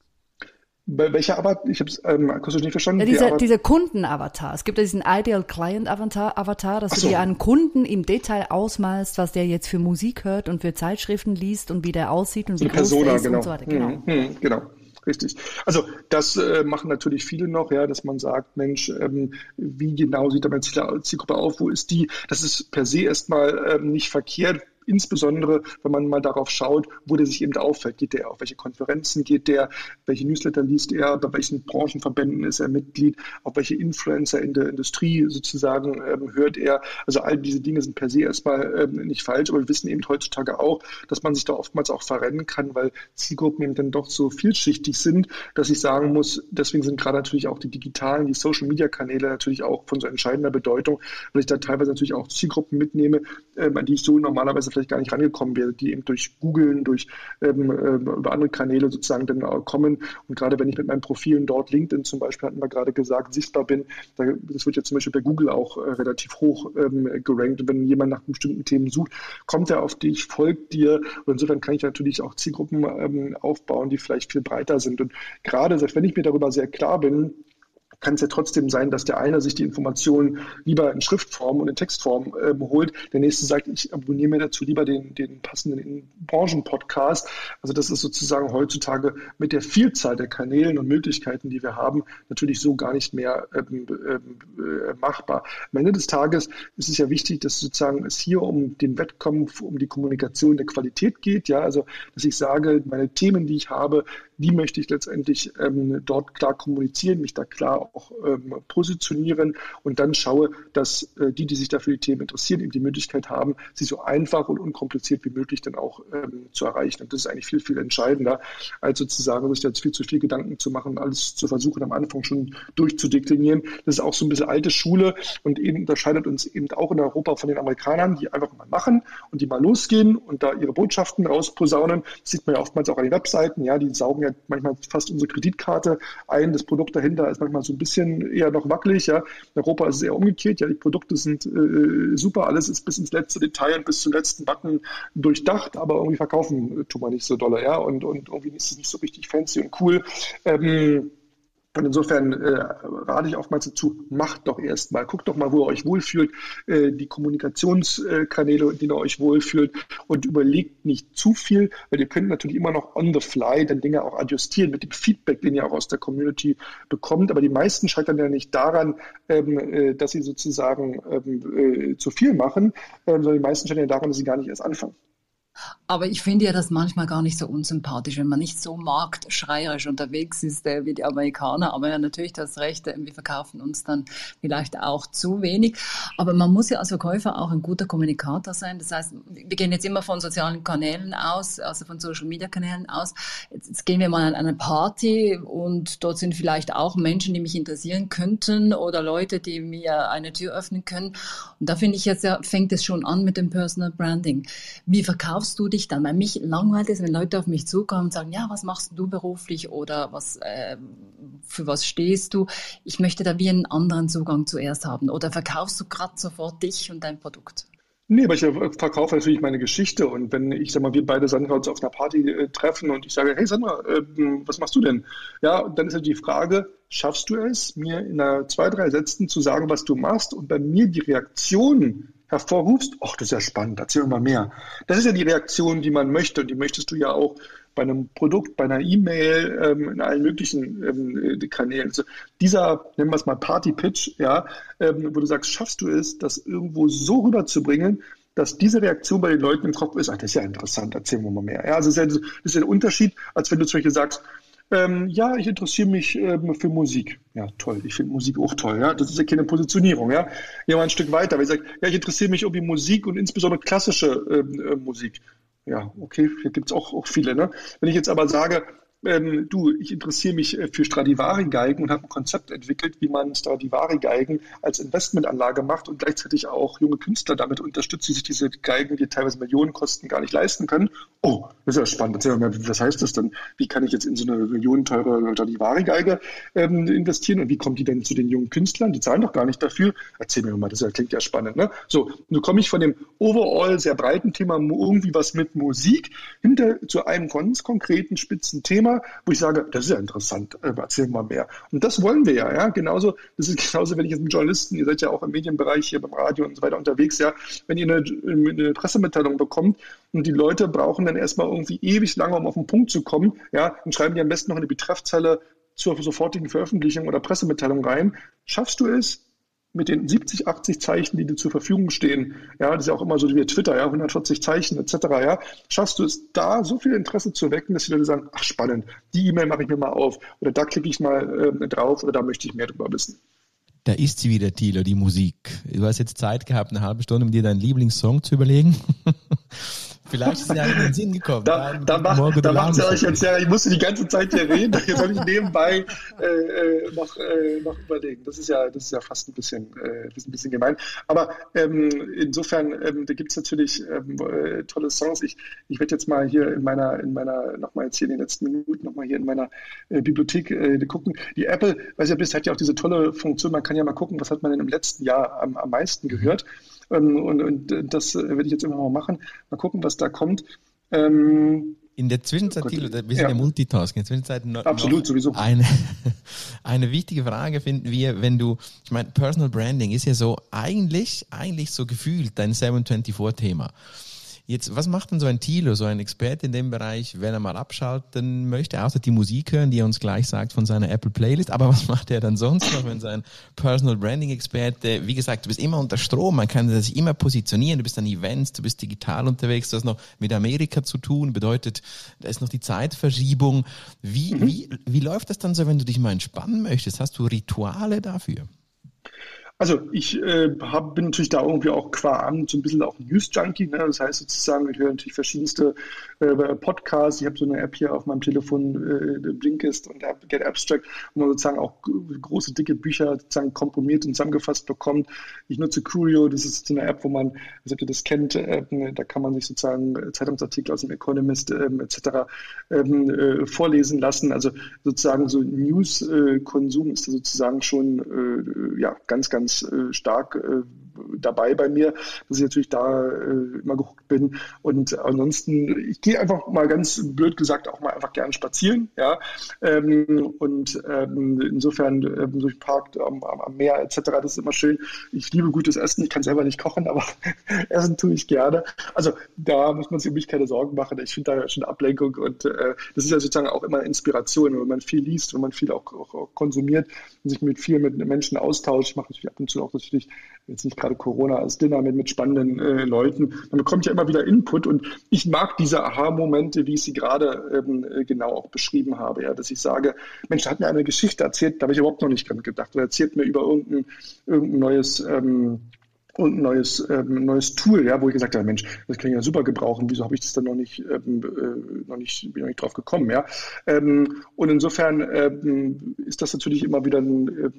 Welcher Avatar? Ich habe es ähm, akustisch nicht verstanden. Ja, dieser, dieser Kundenavatar. Es gibt ja diesen Ideal Client Avatar, Avatar dass so. du dir einen Kunden im Detail ausmalst, was der jetzt für Musik hört und für Zeitschriften liest und wie der aussieht und so wie groß Persona, der ist genau. und so weiter. Genau. Hm, hm, genau. Richtig. Also das äh, machen natürlich viele noch, ja, dass man sagt, Mensch, ähm, wie genau sieht da meine Zielgruppe auf? Wo ist die? Das ist per se erstmal ähm, nicht verkehrt insbesondere wenn man mal darauf schaut, wo der sich eben auffällt. Geht der auf welche Konferenzen geht der, welche Newsletter liest er, bei welchen Branchenverbänden ist er Mitglied, auf welche Influencer in der Industrie sozusagen ähm, hört er. Also all diese Dinge sind per se erstmal ähm, nicht falsch, aber wir wissen eben heutzutage auch, dass man sich da oftmals auch verrennen kann, weil Zielgruppen eben dann doch so vielschichtig sind, dass ich sagen muss, deswegen sind gerade natürlich auch die digitalen, die Social-Media-Kanäle natürlich auch von so entscheidender Bedeutung, weil ich da teilweise natürlich auch Zielgruppen mitnehme, ähm, an die ich so normalerweise vielleicht gar nicht rangekommen wäre, die eben durch Googlen, durch ähm, äh, über andere Kanäle sozusagen dann kommen. Und gerade wenn ich mit meinen Profilen dort, LinkedIn zum Beispiel, hatten wir gerade gesagt, sichtbar bin, da, das wird ja zum Beispiel bei Google auch äh, relativ hoch ähm, gerankt. Und wenn jemand nach bestimmten Themen sucht, kommt er auf dich, folgt dir. Und insofern kann ich natürlich auch Zielgruppen ähm, aufbauen, die vielleicht viel breiter sind. Und gerade, selbst wenn ich mir darüber sehr klar bin, kann es ja trotzdem sein, dass der eine sich die Informationen lieber in Schriftform und in Textform ähm, holt. Der nächste sagt, ich abonniere mir dazu lieber den, den passenden Branchenpodcast. Also das ist sozusagen heutzutage mit der Vielzahl der Kanälen und Möglichkeiten, die wir haben, natürlich so gar nicht mehr ähm, ähm, äh, machbar. Am Ende des Tages ist es ja wichtig, dass sozusagen es hier um den Wettkampf, um die Kommunikation der Qualität geht. Ja, also dass ich sage, meine Themen, die ich habe, die möchte ich letztendlich ähm, dort klar kommunizieren, mich da klar auch ähm, positionieren und dann schaue, dass äh, die, die sich dafür die Themen interessieren, eben die Möglichkeit haben, sie so einfach und unkompliziert wie möglich dann auch ähm, zu erreichen. Und das ist eigentlich viel, viel entscheidender, als sozusagen sich jetzt viel zu viel Gedanken zu machen, alles zu versuchen, am Anfang schon durchzudeklinieren. Das ist auch so ein bisschen alte Schule und eben unterscheidet uns eben auch in Europa von den Amerikanern, die einfach mal machen und die mal losgehen und da ihre Botschaften rausposaunen. Das sieht man ja oftmals auch an den Webseiten, ja, die saugen ja manchmal fast unsere Kreditkarte ein. Das Produkt dahinter ist manchmal so ein bisschen eher noch wackelig. Ja. In Europa ist es eher umgekehrt. Ja, die Produkte sind äh, super, alles ist bis ins letzte Detail und bis zum letzten Button durchdacht, aber irgendwie verkaufen äh, tun wir nicht so dolle, ja. Und, und irgendwie ist es nicht so richtig fancy und cool. Ähm, und insofern äh, rate ich oftmals dazu, macht doch erstmal, guckt doch mal, wo ihr euch wohlfühlt, äh, die Kommunikationskanäle, in denen ihr euch wohlfühlt und überlegt nicht zu viel, weil ihr könnt natürlich immer noch on the fly dann Dinge auch adjustieren mit dem Feedback, den ihr auch aus der Community bekommt. Aber die meisten scheitern ja nicht daran, ähm, äh, dass sie sozusagen ähm, äh, zu viel machen, ähm, sondern die meisten scheitern ja daran, dass sie gar nicht erst anfangen. Aber ich finde ja das manchmal gar nicht so unsympathisch, wenn man nicht so marktschreierisch unterwegs ist äh, wie die Amerikaner. Aber ja, natürlich das Recht, äh, wir verkaufen uns dann vielleicht auch zu wenig. Aber man muss ja als Verkäufer auch ein guter Kommunikator sein. Das heißt, wir gehen jetzt immer von sozialen Kanälen aus, also von Social Media Kanälen aus. Jetzt, jetzt gehen wir mal an eine Party und dort sind vielleicht auch Menschen, die mich interessieren könnten oder Leute, die mir eine Tür öffnen können. Und da finde ich jetzt ja, fängt es schon an mit dem Personal Branding. Wie verkaufst du dich dann? Weil mich langweilt es, wenn Leute auf mich zukommen und sagen, ja, was machst du beruflich oder was, äh, für was stehst du? Ich möchte da wie einen anderen Zugang zuerst haben. Oder verkaufst du gerade sofort dich und dein Produkt? Nee, aber ich verkaufe natürlich meine Geschichte und wenn ich sag mal, wir beide Sandra uns auf einer Party äh, treffen und ich sage, hey Sandra, äh, was machst du denn? Ja, dann ist ja die Frage, schaffst du es, mir in einer zwei, drei Sätzen zu sagen, was du machst und bei mir die Reaktion hervorrufst, ach, das ist ja spannend, erzähl mir mal mehr. Das ist ja die Reaktion, die man möchte und die möchtest du ja auch bei einem Produkt, bei einer E-Mail, ähm, in allen möglichen ähm, äh, Kanälen. Also dieser, nennen wir es mal Party-Pitch, ja, ähm, wo du sagst, schaffst du es, das irgendwo so rüberzubringen, dass diese Reaktion bei den Leuten im Kopf ist, ach, das ist ja interessant, erzähl mir mal mehr. Ja, also das ist ja, ein Unterschied, als wenn du zum Beispiel sagst, ähm, ja, ich interessiere mich ähm, für Musik. Ja, toll. Ich finde Musik auch toll. Ja, das ist ja keine Positionierung. Ja, ja mal ein Stück weiter. Wenn ich sage, ja, ich interessiere mich irgendwie Musik und insbesondere klassische ähm, äh, Musik. Ja, okay, hier gibt es auch, auch viele. Ne? Wenn ich jetzt aber sage, ähm, du, ich interessiere mich äh, für Stradivari-Geigen und habe ein Konzept entwickelt, wie man Stradivari-Geigen als Investmentanlage macht und gleichzeitig auch junge Künstler damit unterstützt, die sich diese Geigen, die teilweise Millionen kosten, gar nicht leisten können. Oh, das ist ja spannend. Was heißt das denn? Wie kann ich jetzt in so eine millionenteure Stradivari-Geige ähm, investieren und wie kommt die denn zu den jungen Künstlern? Die zahlen doch gar nicht dafür. Erzähl mir mal, das klingt ja spannend. Ne? So, nun komme ich von dem overall sehr breiten Thema irgendwie was mit Musik hinter zu einem ganz konkreten spitzen Thema, wo ich sage, das ist ja interessant, äh, erzähl mal mehr. Und das wollen wir ja, ja. Genauso, das ist <laughs> genauso, wenn ich jetzt mit Journalisten, ihr seid ja auch im Medienbereich hier beim Radio und so weiter unterwegs, ja, wenn ihr eine, eine Pressemitteilung bekommt und die Leute brauchen dann erstmal irgendwie ewig lange, um auf den Punkt zu kommen, ja, dann schreiben die am besten noch eine Betreffzeile zur sofortigen Veröffentlichung oder Pressemitteilung rein. Schaffst du es, mit den 70, 80 Zeichen, die dir zur Verfügung stehen, ja, das ist ja auch immer so wie Twitter, ja, 140 Zeichen etc., ja, schaffst du es da so viel Interesse zu wecken, dass die Leute sagen, ach spannend, die E-Mail mache ich mir mal auf oder da klicke ich mal äh, drauf oder da möchte ich mehr drüber wissen. Da ist sie wieder, Thilo, die Musik. Du hast jetzt Zeit gehabt, eine halbe Stunde, um dir deinen Lieblingssong zu überlegen. <laughs> Vielleicht ist ja in den Sinn gekommen. Da, da, macht, da macht ihr euch jetzt ja, ich musste die ganze Zeit hier reden, jetzt soll ich nebenbei äh, äh, noch, äh, noch überlegen. Das ist ja, das ist ja fast ein bisschen, äh, ein bisschen gemein. Aber ähm, insofern, ähm, da gibt's natürlich ähm, äh, tolle Songs. Ich, ich werde jetzt mal hier in meiner, in meiner, nochmal jetzt hier in den letzten Minuten nochmal hier in meiner äh, Bibliothek gucken. Die Apple, weiß ja, bis hat ja auch diese tolle Funktion, man kann ja mal gucken, was hat man denn im letzten Jahr am, am meisten gehört. Mhm. Ähm, und, und das werde ich jetzt immer mal machen. Mal gucken, was da kommt. Ähm, in der Zwischenzeit, Thilo, wir sind ja, ja Multitasking, in der Zwischenzeit noch, Absolut, noch sowieso. Eine, <laughs> eine wichtige Frage finden wir, wenn du, ich meine, Personal Branding ist ja so eigentlich, eigentlich so gefühlt dein 724-Thema. Jetzt, was macht denn so ein Thilo, so ein Experte in dem Bereich, wenn er mal abschalten möchte, außer die Musik hören, die er uns gleich sagt von seiner Apple Playlist, aber was <laughs> macht er dann sonst noch, wenn sein Personal Branding Experte, wie gesagt, du bist immer unter Strom, man kann sich immer positionieren, du bist an Events, du bist digital unterwegs, du hast noch mit Amerika zu tun, bedeutet, da ist noch die Zeitverschiebung. Wie, mhm. wie, wie läuft das dann so, wenn du dich mal entspannen möchtest? Hast du Rituale dafür? Also ich äh, hab, bin natürlich da irgendwie auch qua Amt so ein bisschen auch News-Junkie. Ne? Das heißt sozusagen, ich höre natürlich verschiedenste Podcasts. Ich habe so eine App hier auf meinem Telefon, äh, Blinkist und Get Abstract, wo man sozusagen auch große, dicke Bücher sozusagen komprimiert und zusammengefasst bekommt. Ich nutze Curio, das ist so eine App, wo man, als ob ihr das kennt, äh, da kann man sich sozusagen Zeitungsartikel aus dem Economist äh, etc. Ähm, äh, vorlesen lassen. Also sozusagen so News-Konsum ist da sozusagen schon äh, ja ganz, ganz äh, stark äh, dabei bei mir, dass ich natürlich da äh, immer geguckt bin. Und ansonsten, ich gehe einfach mal ganz blöd gesagt auch mal einfach gerne spazieren. Ja? Ähm, und ähm, insofern ähm, durch Park am, am Meer etc., das ist immer schön. Ich liebe gutes Essen. Ich kann selber nicht kochen, aber <laughs> Essen tue ich gerne. Also da muss man sich um mich keine Sorgen machen. Ich finde da schon Ablenkung und äh, das ist ja sozusagen auch immer Inspiration, wenn man viel liest, wenn man viel auch, auch, auch konsumiert und sich mit vielen mit Menschen austauscht. Ich mache natürlich ab und zu auch natürlich jetzt nicht gerade Corona als Dinner mit, mit spannenden äh, Leuten. Man bekommt ja immer wieder Input und ich mag diese Aha-Momente, wie ich sie gerade ähm, äh, genau auch beschrieben habe, ja, dass ich sage, Mensch, da hat mir eine Geschichte erzählt, da habe ich überhaupt noch nicht dran gedacht. Oder erzählt mir über irgendein, irgendein neues ähm, und ein neues, ähm, neues Tool, ja, wo ich gesagt habe, Mensch, das kann ich ja super gebrauchen, wieso habe ich das dann noch nicht, ähm, äh, noch nicht, bin noch nicht drauf gekommen, ja. Ähm, und insofern ähm, ist das natürlich immer wieder eine äh,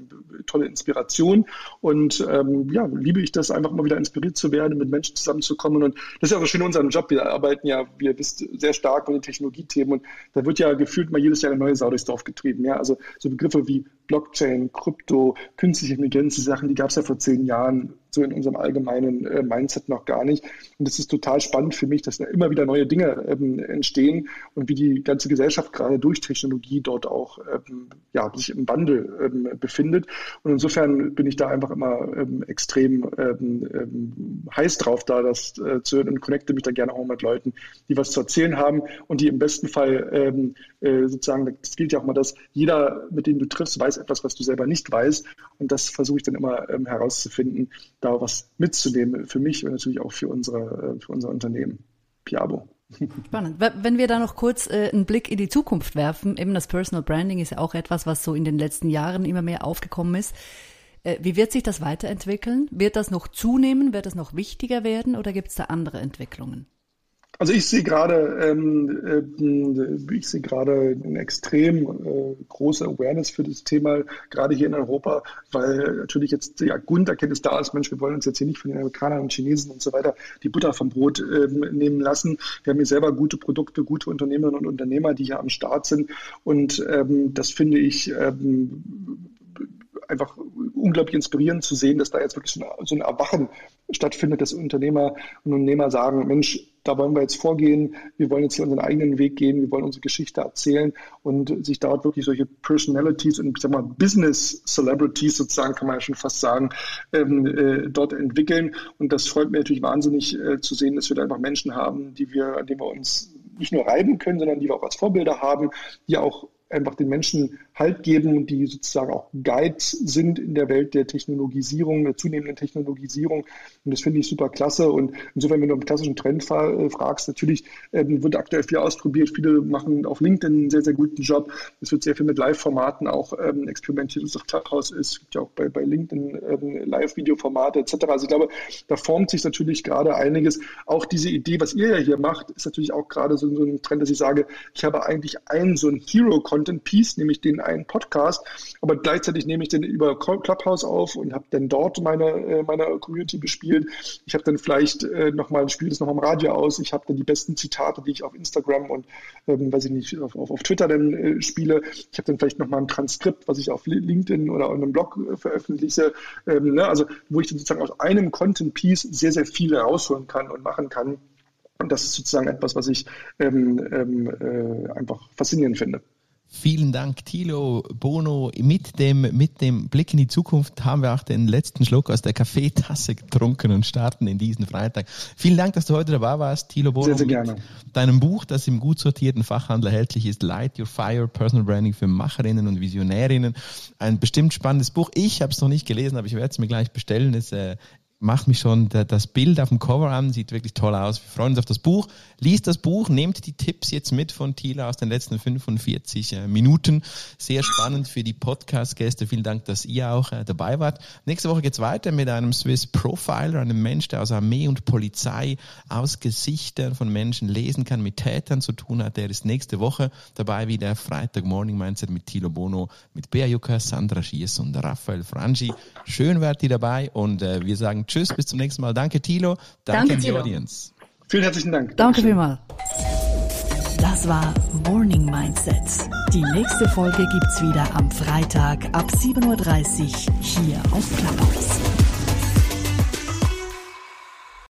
tolle Inspiration und ähm, ja, liebe ich das einfach immer wieder inspiriert zu werden, mit Menschen zusammenzukommen und das ist ja auch so schön in unserem Job, wir arbeiten ja, wie ihr wisst, sehr stark mit den Technologiethemen und da wird ja gefühlt mal jedes Jahr eine neue Sau durchs Dorf getrieben, ja, also so Begriffe wie Blockchain, Krypto, künstliche Intelligenz, die Sachen, die gab es ja vor zehn Jahren so in unserem allgemeinen äh, Mindset noch gar nicht. Und es ist total spannend für mich, dass da immer wieder neue Dinge ähm, entstehen und wie die ganze Gesellschaft gerade durch Technologie dort auch ähm, ja, sich im Wandel ähm, befindet. Und insofern bin ich da einfach immer ähm, extrem ähm, ähm, heiß drauf, da das äh, zu hören und connecte mich da gerne auch mit Leuten, die was zu erzählen haben und die im besten Fall äh, sozusagen, das gilt ja auch mal, dass jeder, mit dem du triffst, weiß etwas, was du selber nicht weißt. Und das versuche ich dann immer herauszufinden da was mitzunehmen für mich und natürlich auch für unsere, äh, für unser Unternehmen. Piabo. <laughs> Spannend. Wenn wir da noch kurz äh, einen Blick in die Zukunft werfen, eben das Personal Branding ist ja auch etwas, was so in den letzten Jahren immer mehr aufgekommen ist. Äh, wie wird sich das weiterentwickeln? Wird das noch zunehmen? Wird das noch wichtiger werden oder gibt es da andere Entwicklungen? Also ich sehe gerade, ähm, äh, ich sehe gerade eine extrem äh, große Awareness für das Thema, gerade hier in Europa, weil natürlich jetzt ja Grunderkenntnis da ist, Mensch, wir wollen uns jetzt hier nicht von den Amerikanern und Chinesen und so weiter die Butter vom Brot ähm, nehmen lassen. Wir haben hier selber gute Produkte, gute Unternehmerinnen und Unternehmer, die hier am Start sind. Und ähm, das finde ich ähm, einfach unglaublich inspirierend zu sehen, dass da jetzt wirklich so ein, so ein Erwachen stattfindet, dass Unternehmer und Unternehmer sagen, Mensch, da wollen wir jetzt vorgehen, wir wollen jetzt hier unseren eigenen Weg gehen, wir wollen unsere Geschichte erzählen und sich dort wirklich solche Personalities und ich sag mal Business Celebrities sozusagen, kann man ja schon fast sagen, ähm, äh, dort entwickeln. Und das freut mich natürlich wahnsinnig äh, zu sehen, dass wir da einfach Menschen haben, die wir, an denen wir uns nicht nur reiben können, sondern die wir auch als Vorbilder haben, die auch einfach den Menschen Halt geben, die sozusagen auch Guides sind in der Welt der Technologisierung, der zunehmenden Technologisierung. Und das finde ich super klasse. Und insofern, wenn du im klassischen Trend äh, fragst, natürlich ähm, wird aktuell viel ausprobiert. Viele machen auf LinkedIn einen sehr, sehr guten Job. Es wird sehr viel mit Live-Formaten auch ähm, experimentiert, was auch Clubhouse ist. Es gibt ja auch bei, bei LinkedIn ähm, Live-Video-Formate etc. Also ich glaube, da formt sich natürlich gerade einiges. Auch diese Idee, was ihr ja hier macht, ist natürlich auch gerade so, so ein Trend, dass ich sage, ich habe eigentlich einen so ein Hero-Content-Piece, nämlich den einen Podcast, aber gleichzeitig nehme ich den über Clubhouse auf und habe dann dort meine, äh, meine Community bespielt. Ich habe dann vielleicht äh, nochmal, spiele das nochmal im Radio aus. Ich habe dann die besten Zitate, die ich auf Instagram und, ähm, weiß ich nicht, auf, auf, auf Twitter dann äh, spiele. Ich habe dann vielleicht nochmal ein Transkript, was ich auf LinkedIn oder auf einem Blog äh, veröffentliche. Ähm, ne? Also, wo ich dann sozusagen aus einem Content-Piece sehr, sehr viel herausholen kann und machen kann. Und das ist sozusagen etwas, was ich ähm, ähm, äh, einfach faszinierend finde. Vielen Dank, Thilo Bono. Mit dem, mit dem Blick in die Zukunft haben wir auch den letzten Schluck aus der Kaffeetasse getrunken und starten in diesen Freitag. Vielen Dank, dass du heute dabei warst, Thilo Bono. Sehr, sehr gerne. deinem Buch, das im gut sortierten Fachhandel erhältlich ist, Light Your Fire, Personal Branding für Macherinnen und Visionärinnen. Ein bestimmt spannendes Buch. Ich habe es noch nicht gelesen, aber ich werde es mir gleich bestellen. Es äh, macht mich schon das Bild auf dem Cover an, sieht wirklich toll aus. Wir freuen uns auf das Buch. Liest das Buch, nehmt die Tipps jetzt mit von Thila aus den letzten 45 äh, Minuten. Sehr spannend für die Podcast-Gäste. Vielen Dank, dass ihr auch äh, dabei wart. Nächste Woche geht's weiter mit einem Swiss Profiler, einem Mensch, der aus Armee und Polizei aus Gesichtern von Menschen lesen kann, mit Tätern zu tun hat. Der ist nächste Woche dabei wie der Freitag Morning Mindset mit Thilo Bono, mit Bea Jucker, Sandra Schiers und Raphael Frangi. Schön wart ihr dabei und äh, wir sagen Tschüss, bis zum nächsten Mal. Danke, Thilo. Danke, Danke an die Thilo. Audience. Vielen herzlichen Dank. Danke vielmals. Das war Morning Mindset. Die nächste Folge gibt's wieder am Freitag ab 7.30 Uhr hier auf Clubhouse.